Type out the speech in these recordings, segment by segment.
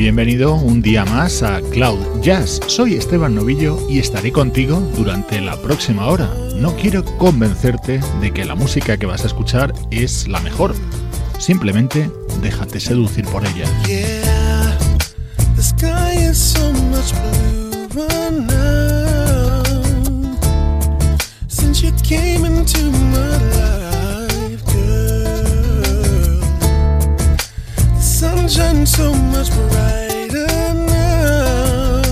Bienvenido un día más a Cloud Jazz. Soy Esteban Novillo y estaré contigo durante la próxima hora. No quiero convencerte de que la música que vas a escuchar es la mejor. Simplemente déjate seducir por ella. Since you came into my Shines so much brighter now.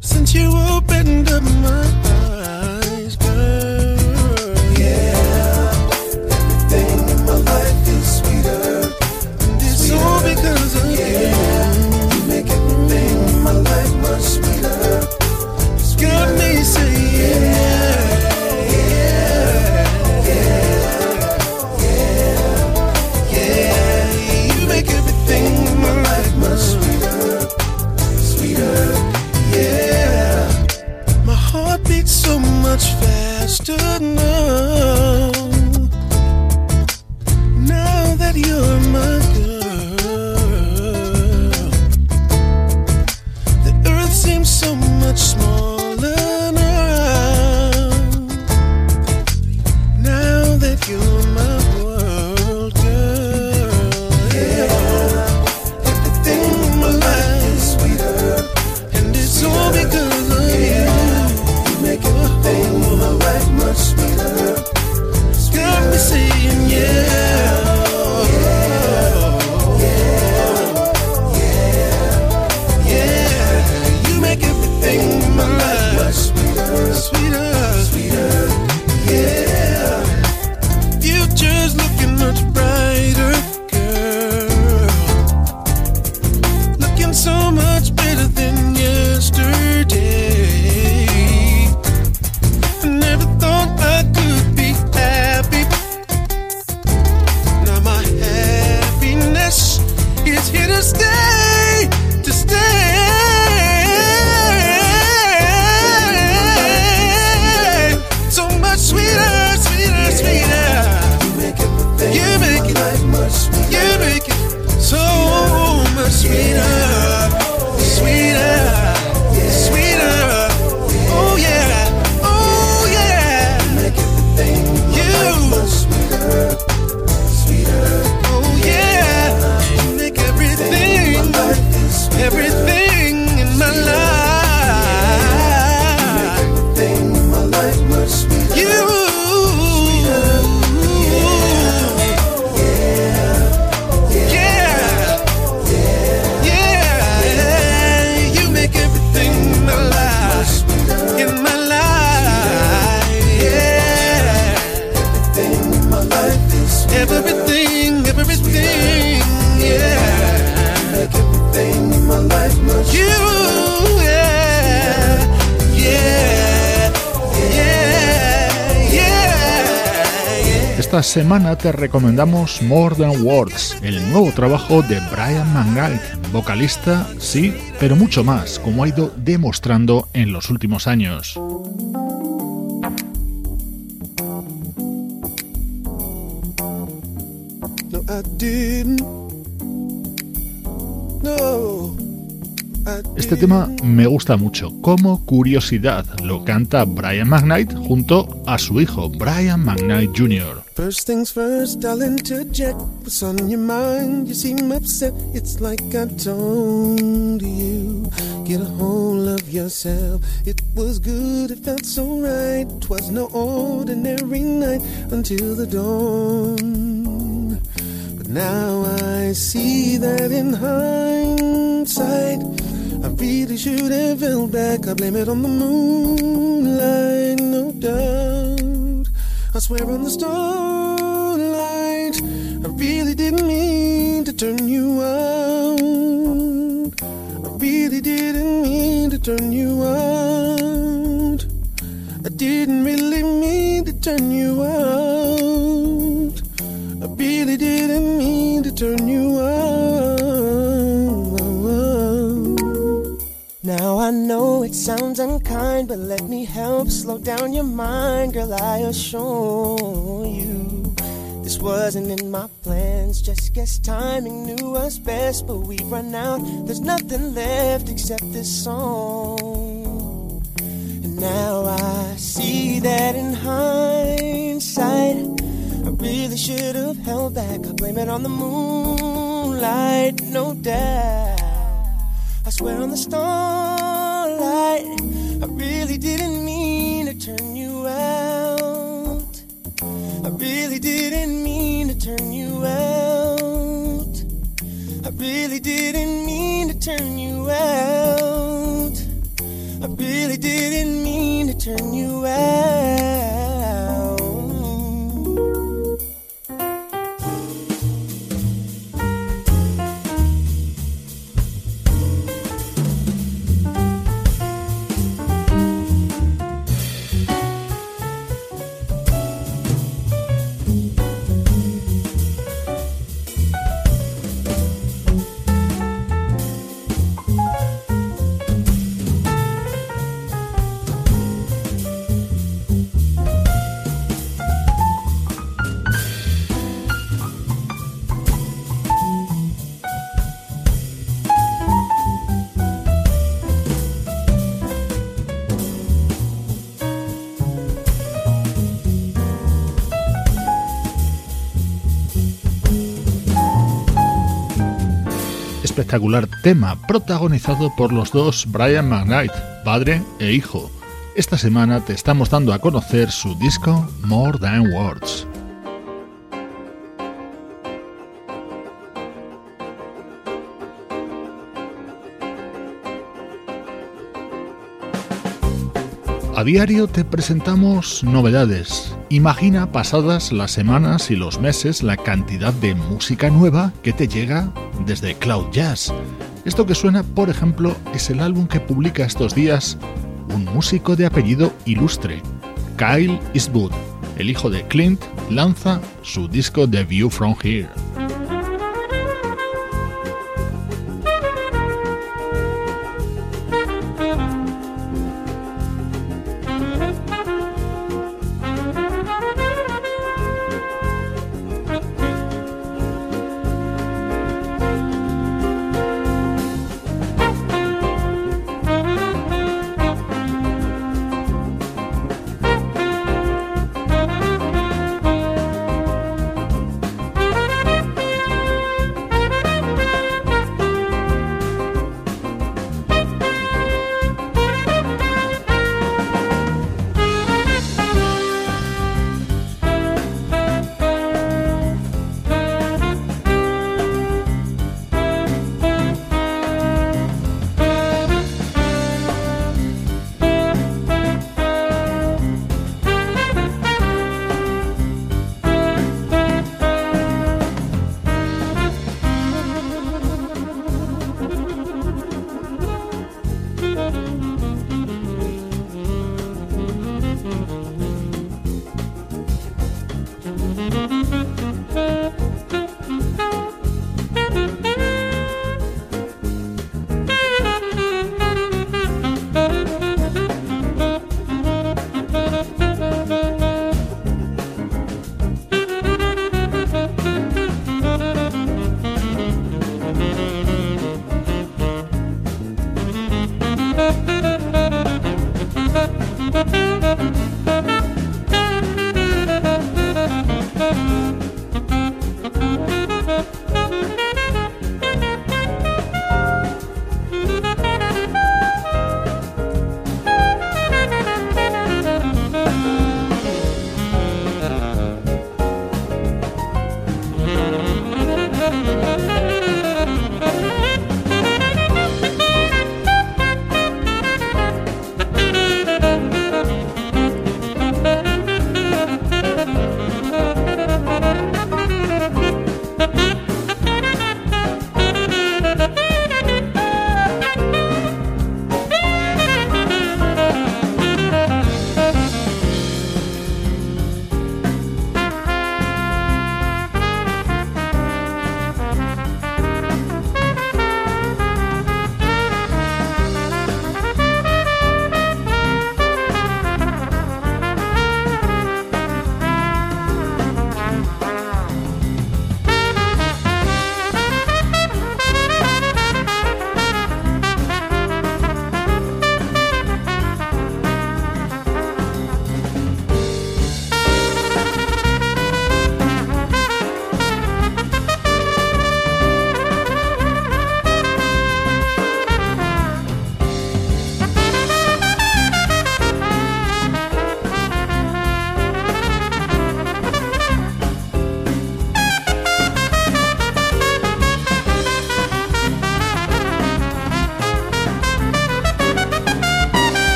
Since you opened up my semana te recomendamos More Than Words, el nuevo trabajo de Brian Mangal, vocalista, sí, pero mucho más, como ha ido demostrando en los últimos años. Este tema me gusta mucho. Como curiosidad, lo canta Brian McKnight junto a su hijo, Brian McKnight Jr. First things first, I'll interject. What's on your mind? You seem upset. It's like I told you. Get a hold of yourself. It was good, it felt so right. Twas no ordinary night until the dawn. But now I see that in hindsight, really should have held back. I blame it on the moonlight, no doubt. I swear on the starlight, I really didn't mean to turn you out. I really didn't mean to turn you out. I didn't really mean to turn you out. I really didn't mean to turn you out. I know it sounds unkind, but let me help slow down your mind, girl. I assure you. This wasn't in my plans, just guess timing knew us best, but we run out. There's nothing left except this song. And now I see that in hindsight, I really should have held back. I blame it on the moonlight, no doubt. I swear on the starlight, I really didn't mean to turn you out. I really didn't mean to turn you out. I really didn't mean to turn you out. I really didn't mean to turn you out. Espectacular tema protagonizado por los dos Brian McKnight, padre e hijo. Esta semana te estamos dando a conocer su disco More Than Words. A diario te presentamos novedades. Imagina pasadas las semanas y los meses la cantidad de música nueva que te llega desde Cloud Jazz. Esto que suena, por ejemplo, es el álbum que publica estos días un músico de apellido ilustre, Kyle Eastwood. El hijo de Clint lanza su disco The View From Here.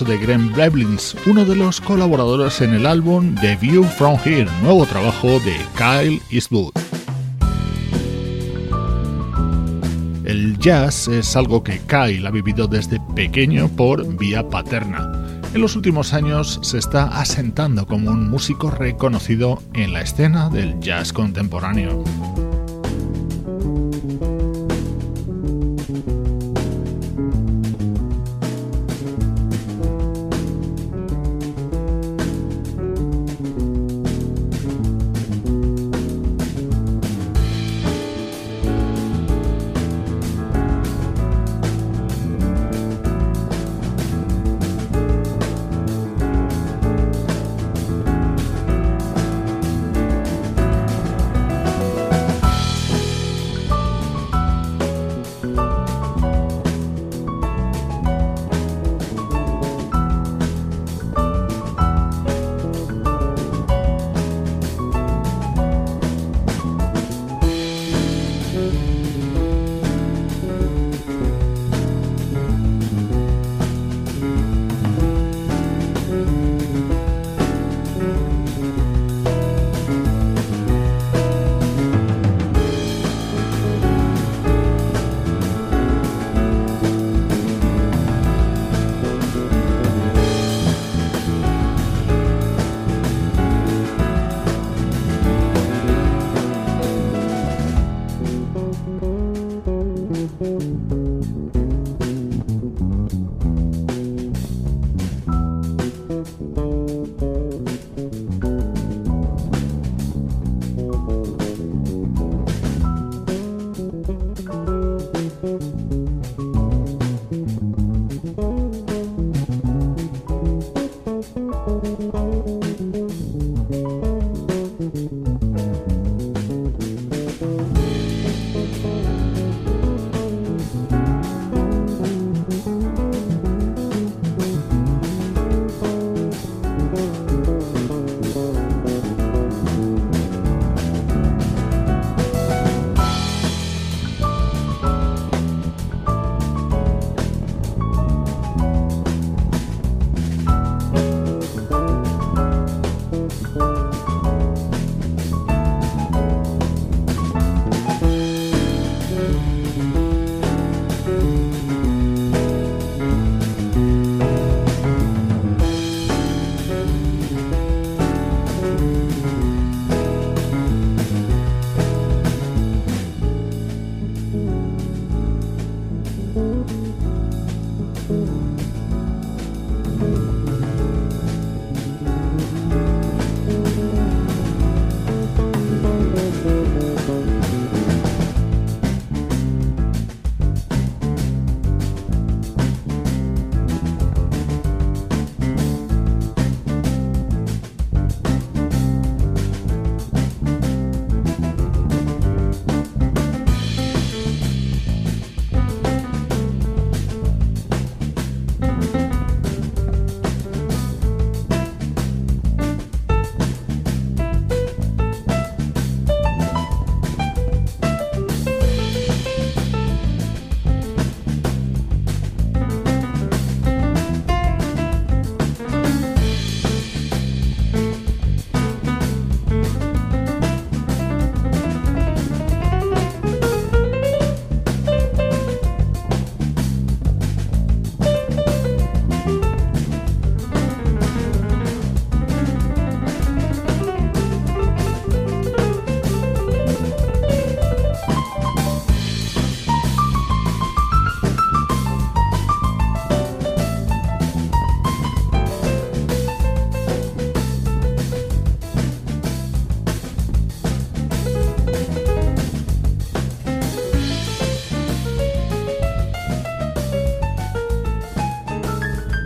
De Graham Blevins, uno de los colaboradores en el álbum The View From Here, nuevo trabajo de Kyle Eastwood. El jazz es algo que Kyle ha vivido desde pequeño por vía paterna. En los últimos años se está asentando como un músico reconocido en la escena del jazz contemporáneo.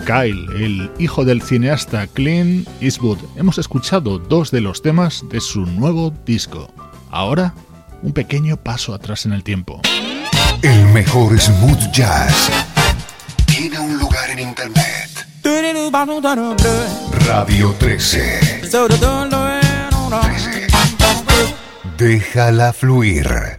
Kyle, el hijo del cineasta Clint Eastwood. Hemos escuchado dos de los temas de su nuevo disco. Ahora, un pequeño paso atrás en el tiempo. El mejor smooth jazz tiene un lugar en internet. Radio 13. 13. Déjala fluir.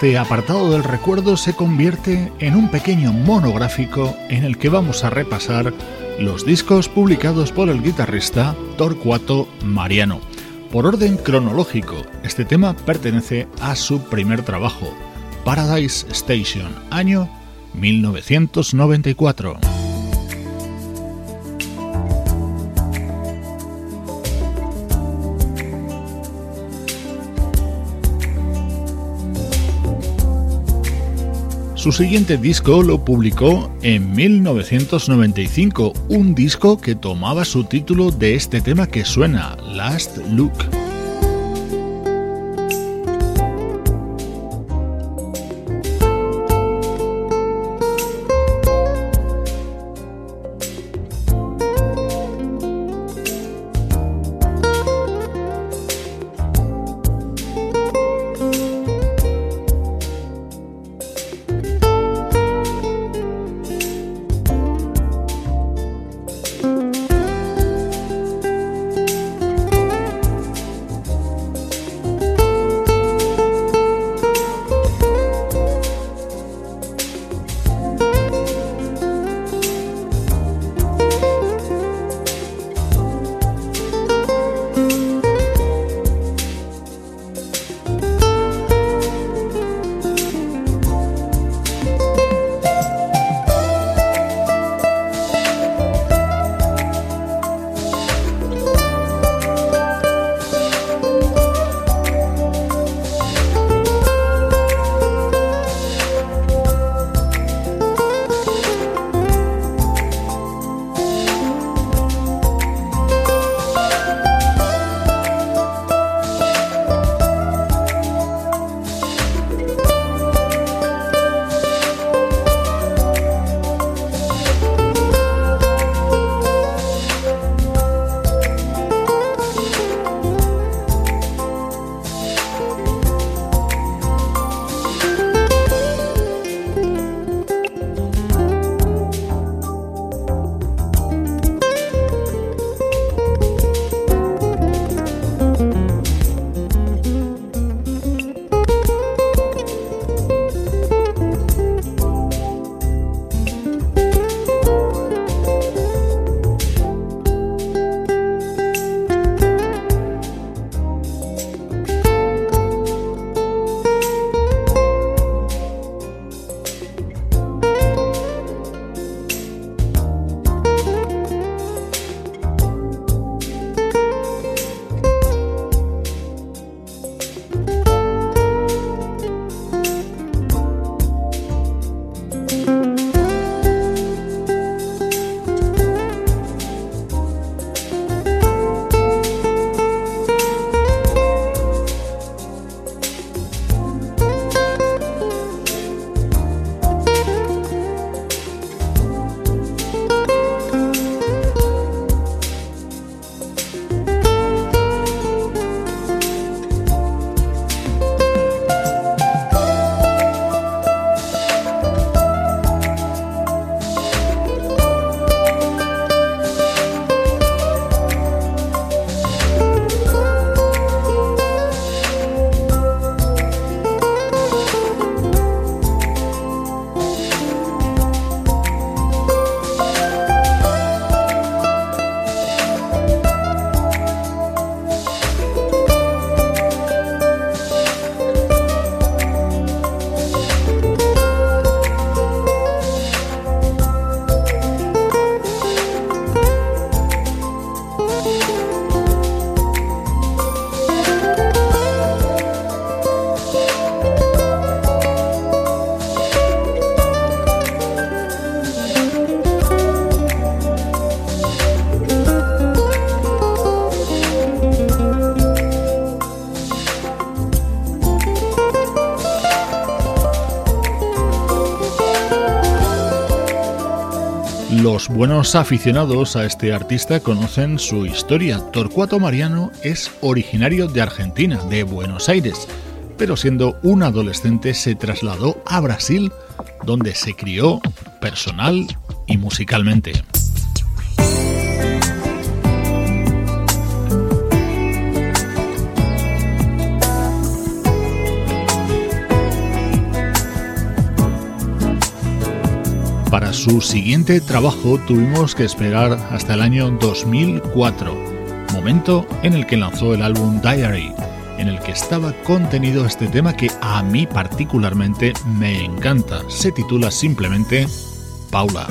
Este apartado del recuerdo se convierte en un pequeño monográfico en el que vamos a repasar los discos publicados por el guitarrista Torcuato Mariano. Por orden cronológico, este tema pertenece a su primer trabajo, Paradise Station, año 1994. Su siguiente disco lo publicó en 1995, un disco que tomaba su título de este tema que suena, Last Look. Buenos aficionados a este artista conocen su historia. Torcuato Mariano es originario de Argentina, de Buenos Aires, pero siendo un adolescente se trasladó a Brasil, donde se crió personal y musicalmente. Su siguiente trabajo tuvimos que esperar hasta el año 2004, momento en el que lanzó el álbum Diary, en el que estaba contenido este tema que a mí particularmente me encanta. Se titula simplemente Paula.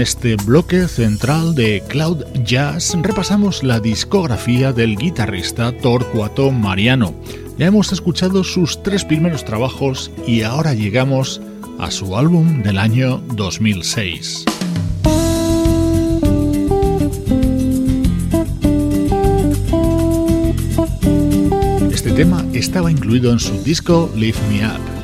Este bloque central de Cloud Jazz repasamos la discografía del guitarrista Torcuato Mariano. Ya hemos escuchado sus tres primeros trabajos y ahora llegamos a su álbum del año 2006. Este tema estaba incluido en su disco Lift Me Up.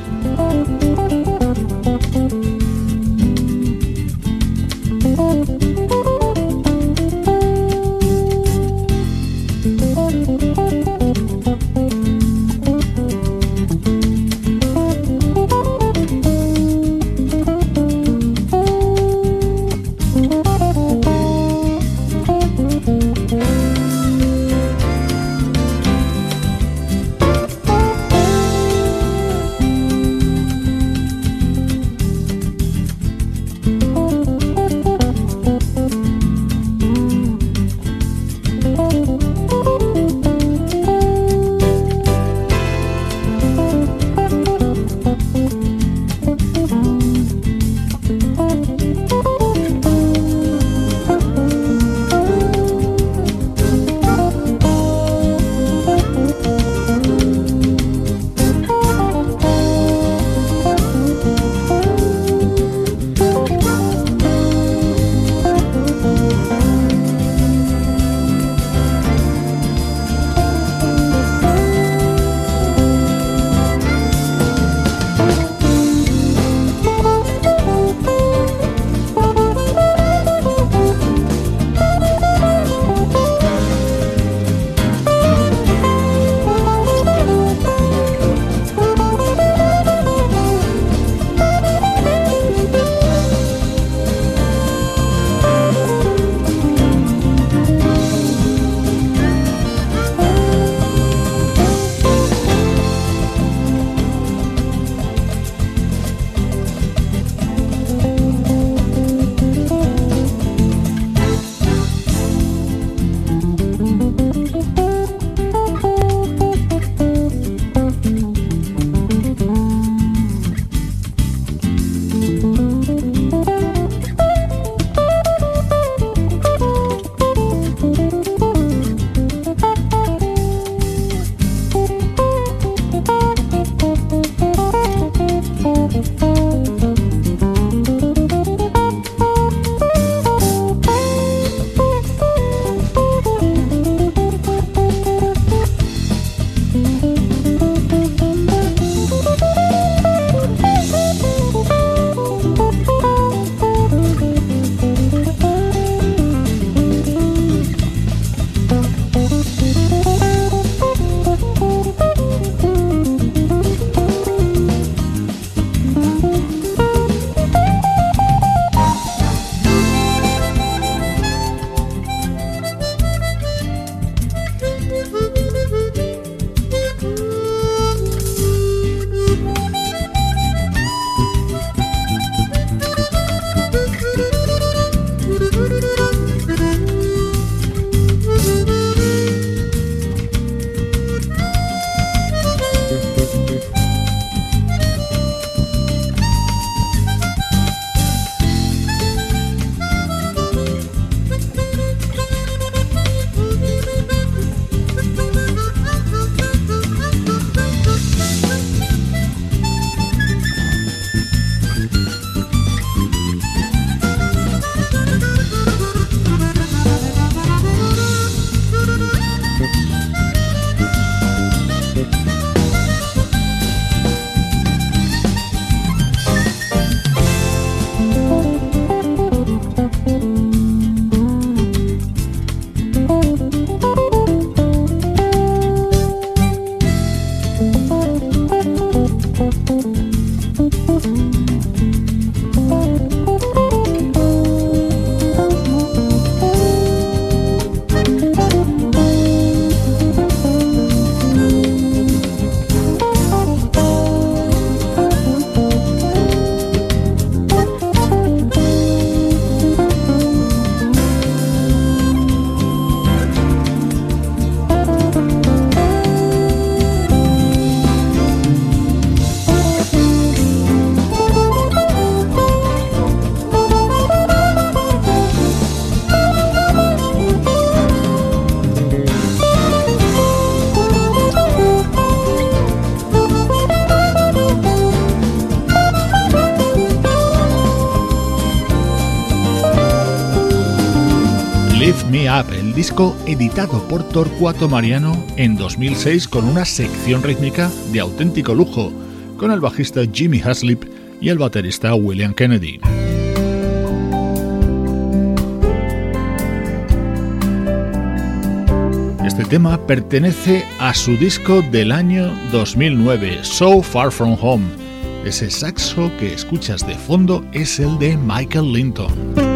El disco editado por Torcuato Mariano en 2006 con una sección rítmica de auténtico lujo, con el bajista Jimmy Haslip y el baterista William Kennedy. Este tema pertenece a su disco del año 2009, So Far From Home. Ese saxo que escuchas de fondo es el de Michael Linton.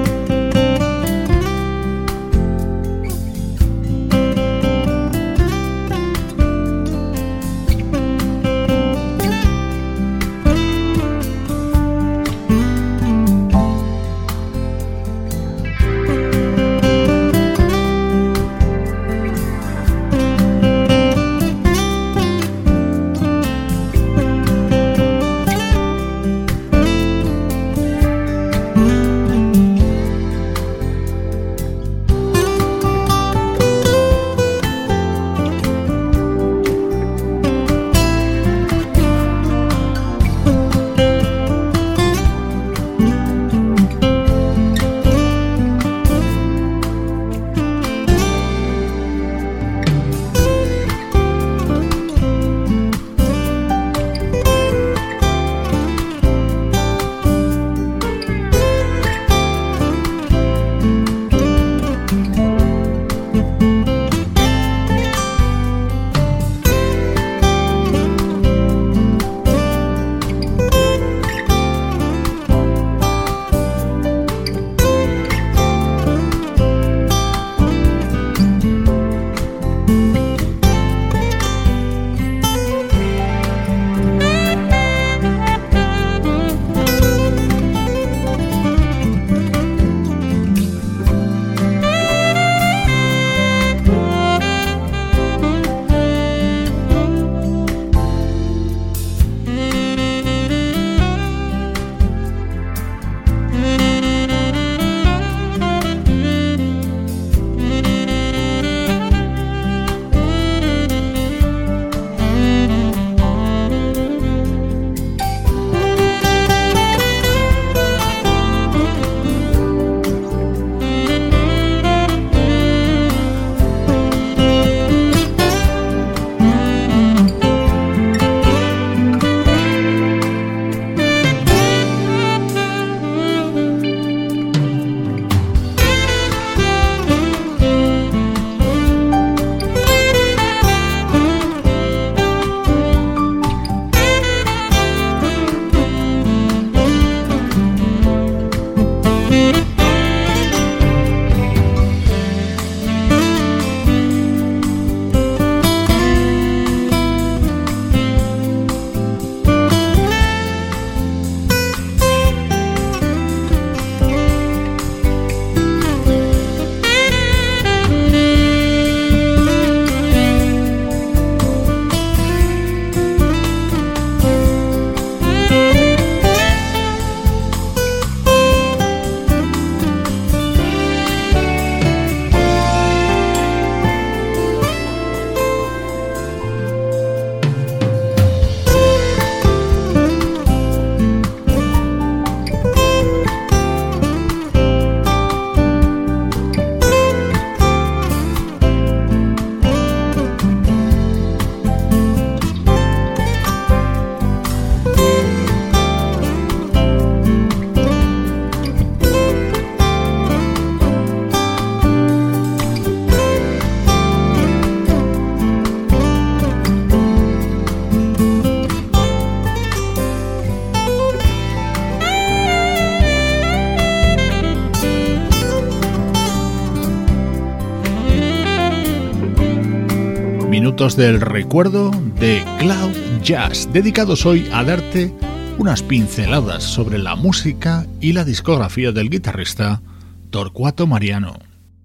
Del recuerdo de Cloud Jazz, dedicados hoy a darte unas pinceladas sobre la música y la discografía del guitarrista Torcuato Mariano.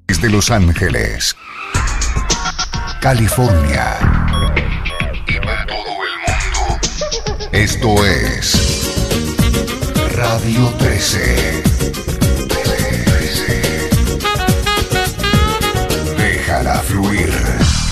Desde Los Ángeles, California y para todo el mundo, esto es Radio 13. Déjala fluir.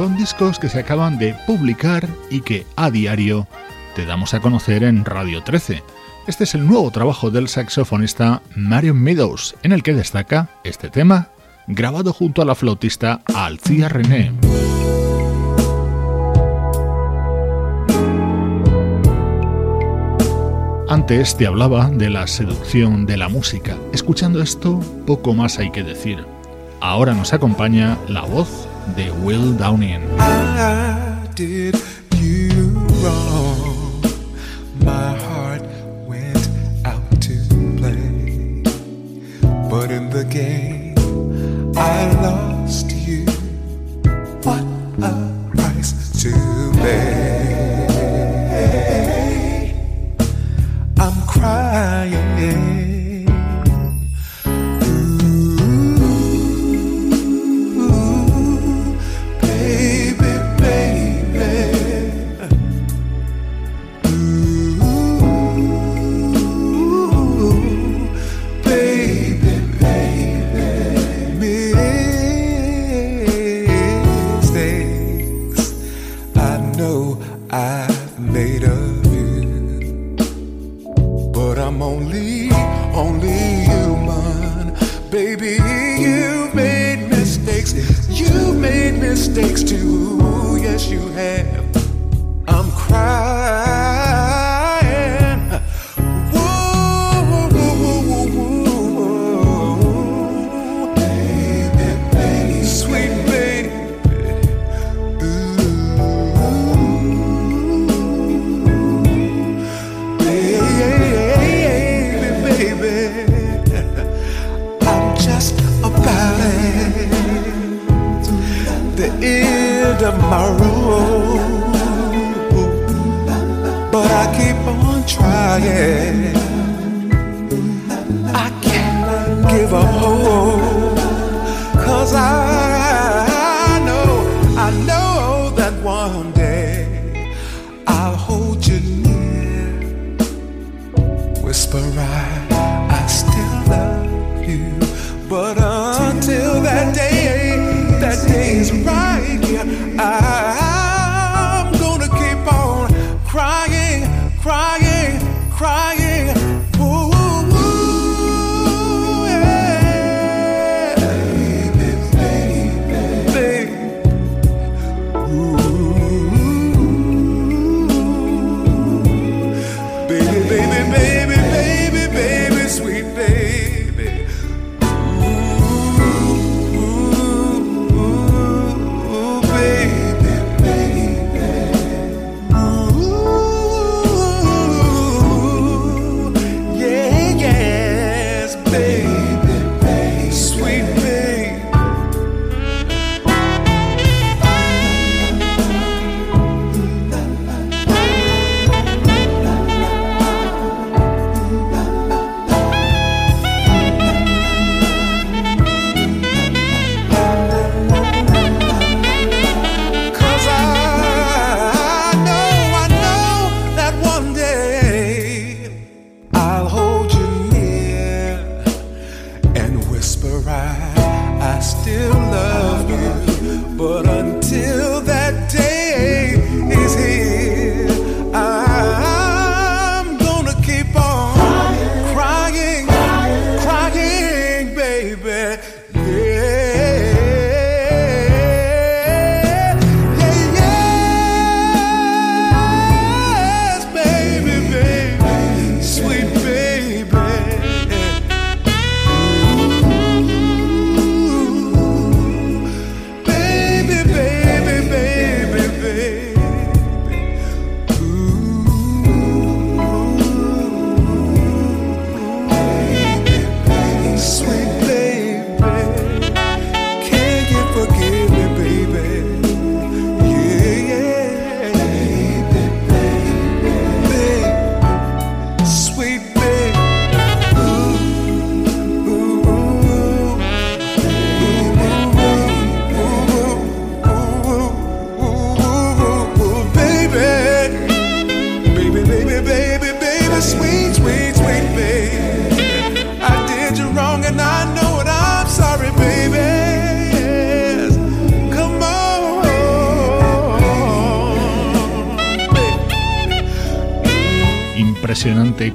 con discos que se acaban de publicar y que a diario te damos a conocer en Radio 13. Este es el nuevo trabajo del saxofonista Marion Meadows, en el que destaca este tema, grabado junto a la flautista Alcia René. Antes te hablaba de la seducción de la música. Escuchando esto, poco más hay que decir. Ahora nos acompaña la voz de Will Downing. I did you wrong. yeah.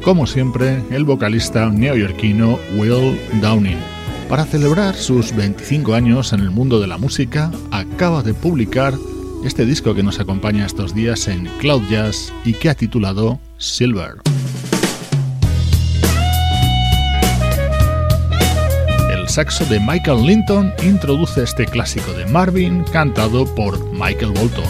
Como siempre el vocalista neoyorquino Will Downing. Para celebrar sus 25 años en el mundo de la música, acaba de publicar este disco que nos acompaña estos días en Cloud Jazz y que ha titulado Silver. El saxo de Michael Linton introduce este clásico de Marvin cantado por Michael Bolton.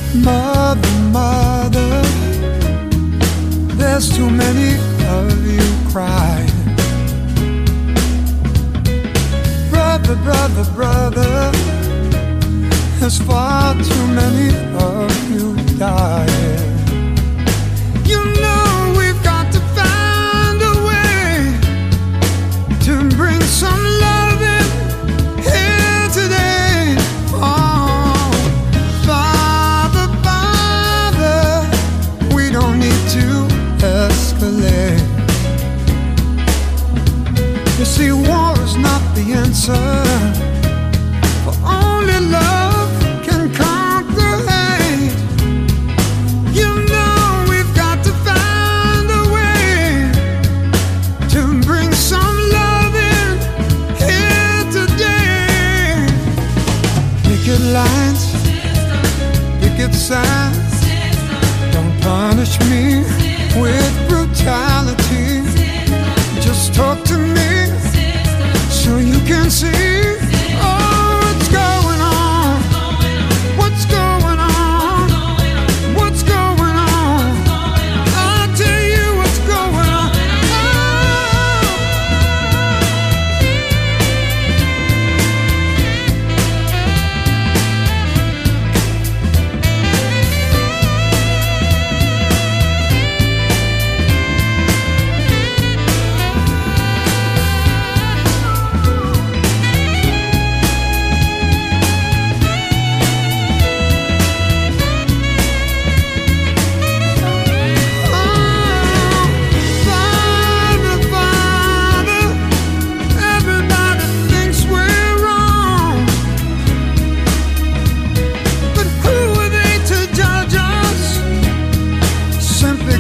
Of you crying. Brother, brother, brother. There's far too many of you dying.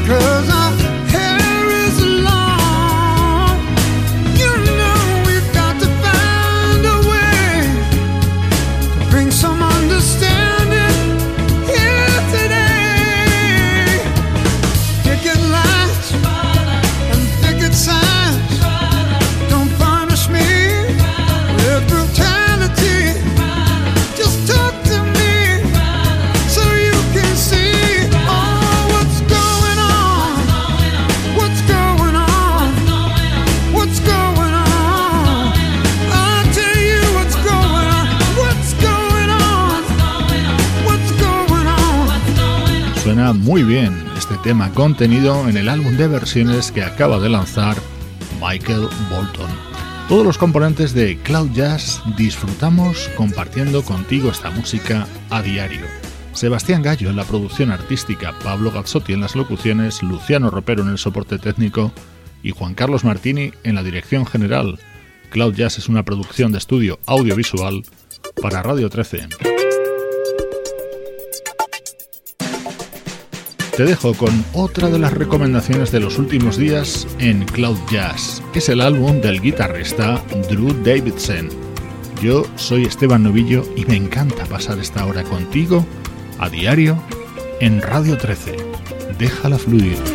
Cause I tema contenido en el álbum de versiones que acaba de lanzar Michael Bolton. Todos los componentes de Cloud Jazz disfrutamos compartiendo contigo esta música a diario. Sebastián Gallo en la producción artística, Pablo Gazzotti en las locuciones, Luciano Ropero en el soporte técnico y Juan Carlos Martini en la dirección general. Cloud Jazz es una producción de estudio audiovisual para Radio 13. Te dejo con otra de las recomendaciones de los últimos días en Cloud Jazz, es el álbum del guitarrista Drew Davidson. Yo soy Esteban Novillo y me encanta pasar esta hora contigo a diario en Radio 13. Déjala fluir.